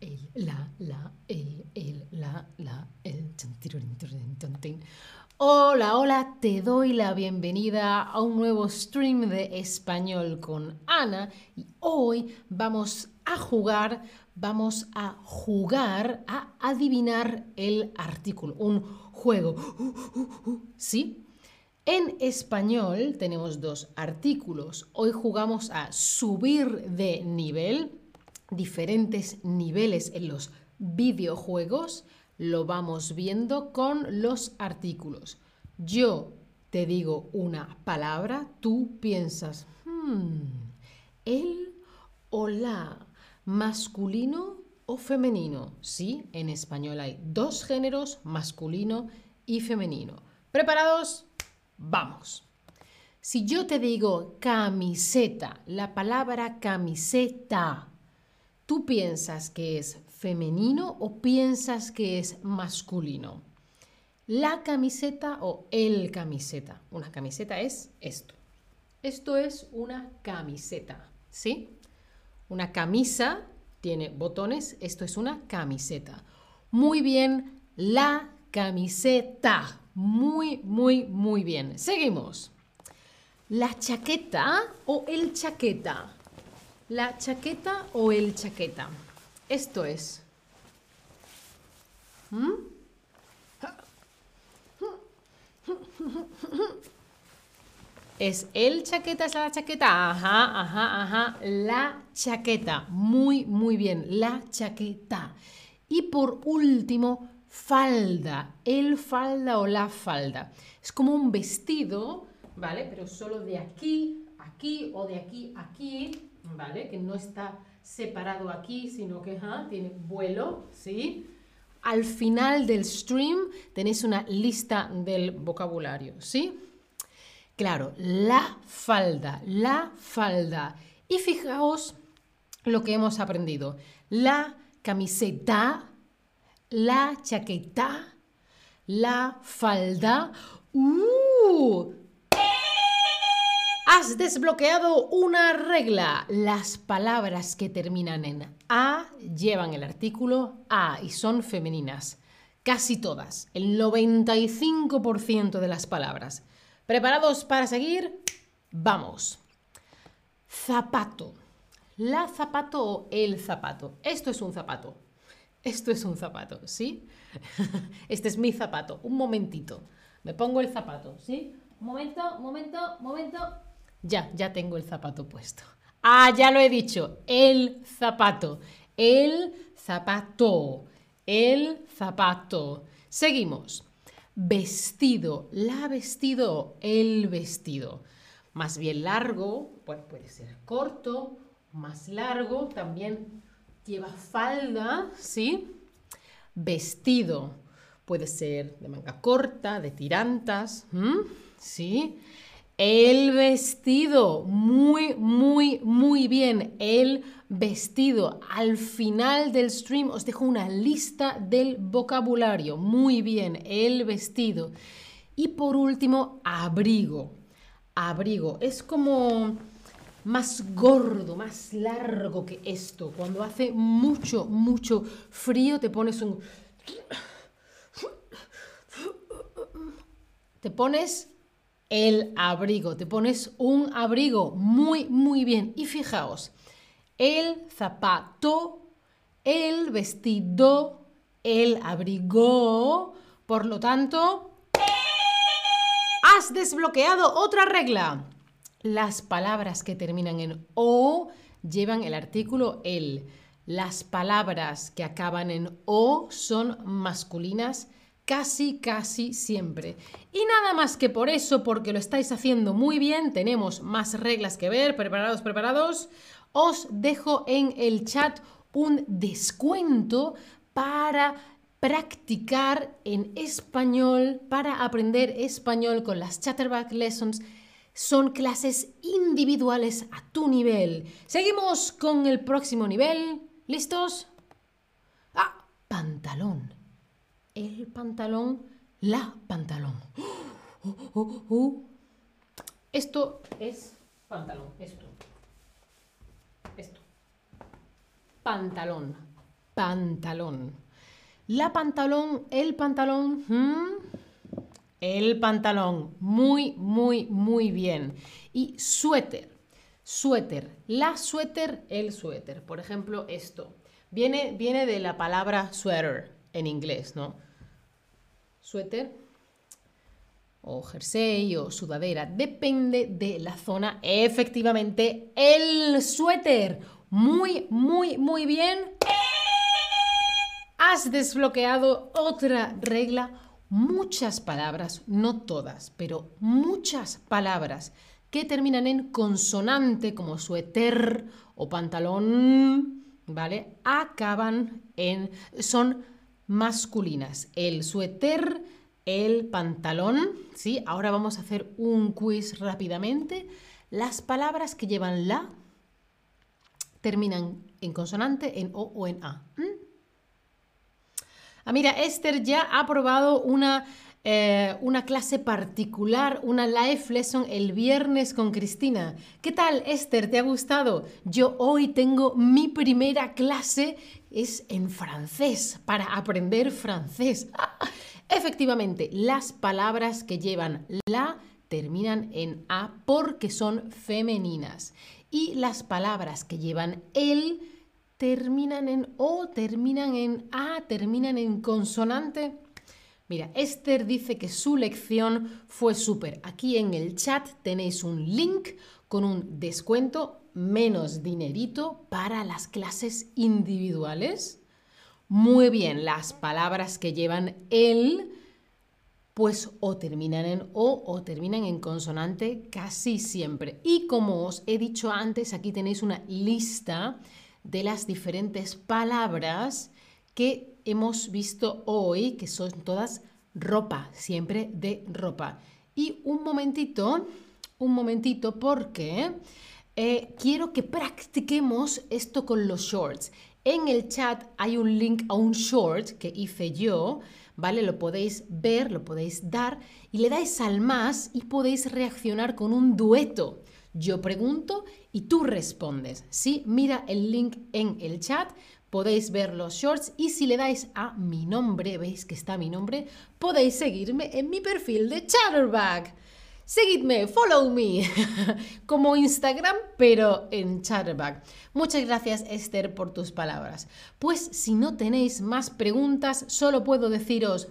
el, la, la, el, el, la, la, el. Hola, hola, te doy la bienvenida a un nuevo stream de español con Ana y hoy vamos a jugar, vamos a jugar a adivinar el artículo, un juego, ¿sí? En español tenemos dos artículos. Hoy jugamos a subir de nivel diferentes niveles en los videojuegos, lo vamos viendo con los artículos. Yo te digo una palabra, tú piensas, hmm, él o la, masculino o femenino. Sí, en español hay dos géneros, masculino y femenino. ¿Preparados? Vamos. Si yo te digo camiseta, la palabra camiseta ¿Tú piensas que es femenino o piensas que es masculino? La camiseta o el camiseta. Una camiseta es esto. Esto es una camiseta, ¿sí? Una camisa tiene botones, esto es una camiseta. Muy bien, la camiseta. Muy, muy, muy bien. Seguimos. La chaqueta o el chaqueta. La chaqueta o el chaqueta. Esto es. ¿Mm? ¿Es el chaqueta? ¿Es la chaqueta? Ajá, ajá, ajá. La chaqueta. Muy, muy bien. La chaqueta. Y por último, falda. El falda o la falda. Es como un vestido, ¿vale? Pero solo de aquí, aquí o de aquí, aquí ¿vale? Que no está separado aquí, sino que tiene vuelo, ¿sí? Al final del stream tenéis una lista del vocabulario, ¿sí? Claro, la falda, la falda. Y fijaos lo que hemos aprendido. La camiseta, la chaqueta, la falda. ¡Uh! Has desbloqueado una regla. Las palabras que terminan en A llevan el artículo A y son femeninas. Casi todas, el 95% de las palabras. ¿Preparados para seguir? Vamos. Zapato. La zapato o el zapato. Esto es un zapato. Esto es un zapato, ¿sí? Este es mi zapato. Un momentito. Me pongo el zapato, ¿sí? Un momento, momento, momento. Ya, ya tengo el zapato puesto. Ah, ya lo he dicho. El zapato. El zapato. El zapato. Seguimos. Vestido. La vestido. El vestido. Más bien largo. puede ser corto. Más largo. También lleva falda. ¿Sí? Vestido. Puede ser de manga corta, de tirantas. ¿Sí? El vestido, muy, muy, muy bien. El vestido. Al final del stream os dejo una lista del vocabulario. Muy bien, el vestido. Y por último, abrigo. Abrigo. Es como más gordo, más largo que esto. Cuando hace mucho, mucho frío te pones un... Te pones el abrigo. Te pones un abrigo muy, muy bien. Y fijaos, el zapato, el vestido, el abrigo. Por lo tanto, has desbloqueado otra regla. Las palabras que terminan en o llevan el artículo el. Las palabras que acaban en o son masculinas casi, casi siempre. Y nada más que por eso, porque lo estáis haciendo muy bien, tenemos más reglas que ver, preparados, preparados, os dejo en el chat un descuento para practicar en español, para aprender español con las Chatterback Lessons. Son clases individuales a tu nivel. Seguimos con el próximo nivel. ¿Listos? Ah, pantalón el pantalón, la pantalón. Esto es pantalón, esto. Esto. Pantalón. pantalón. La pantalón, el pantalón, el pantalón, muy, muy, muy bien. Y suéter, suéter, la suéter, el suéter. Por ejemplo, esto. Viene, viene de la palabra sweater en inglés, ¿no? Suéter o jersey o sudadera, depende de la zona. Efectivamente, el suéter. Muy, muy, muy bien. Has desbloqueado otra regla. Muchas palabras, no todas, pero muchas palabras que terminan en consonante como suéter o pantalón, ¿vale? Acaban en son masculinas. El suéter el pantalón, ¿sí? Ahora vamos a hacer un quiz rápidamente. Las palabras que llevan la terminan en consonante, en O o en A. Ah, mira, Esther ya ha probado una, eh, una clase particular, una live lesson el viernes con Cristina. ¿Qué tal, Esther? ¿Te ha gustado? Yo hoy tengo mi primera clase, es en francés, para aprender francés. Efectivamente, las palabras que llevan la terminan en A porque son femeninas. Y las palabras que llevan el terminan en O, terminan en A, terminan en consonante. Mira, Esther dice que su lección fue súper. Aquí en el chat tenéis un link con un descuento menos dinerito para las clases individuales. Muy bien, las palabras que llevan el, pues o terminan en O o terminan en consonante casi siempre. Y como os he dicho antes, aquí tenéis una lista de las diferentes palabras que hemos visto hoy, que son todas ropa, siempre de ropa. Y un momentito, un momentito, porque eh, quiero que practiquemos esto con los shorts. En el chat hay un link a un short que hice yo, ¿vale? Lo podéis ver, lo podéis dar y le dais al más y podéis reaccionar con un dueto. Yo pregunto y tú respondes. ¿sí? Mira el link en el chat, podéis ver los shorts y si le dais a mi nombre, veis que está mi nombre, podéis seguirme en mi perfil de Chatterback. Seguidme, follow me, como Instagram, pero en Chatterback. Muchas gracias Esther por tus palabras. Pues si no tenéis más preguntas, solo puedo deciros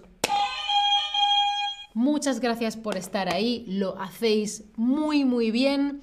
muchas gracias por estar ahí, lo hacéis muy muy bien.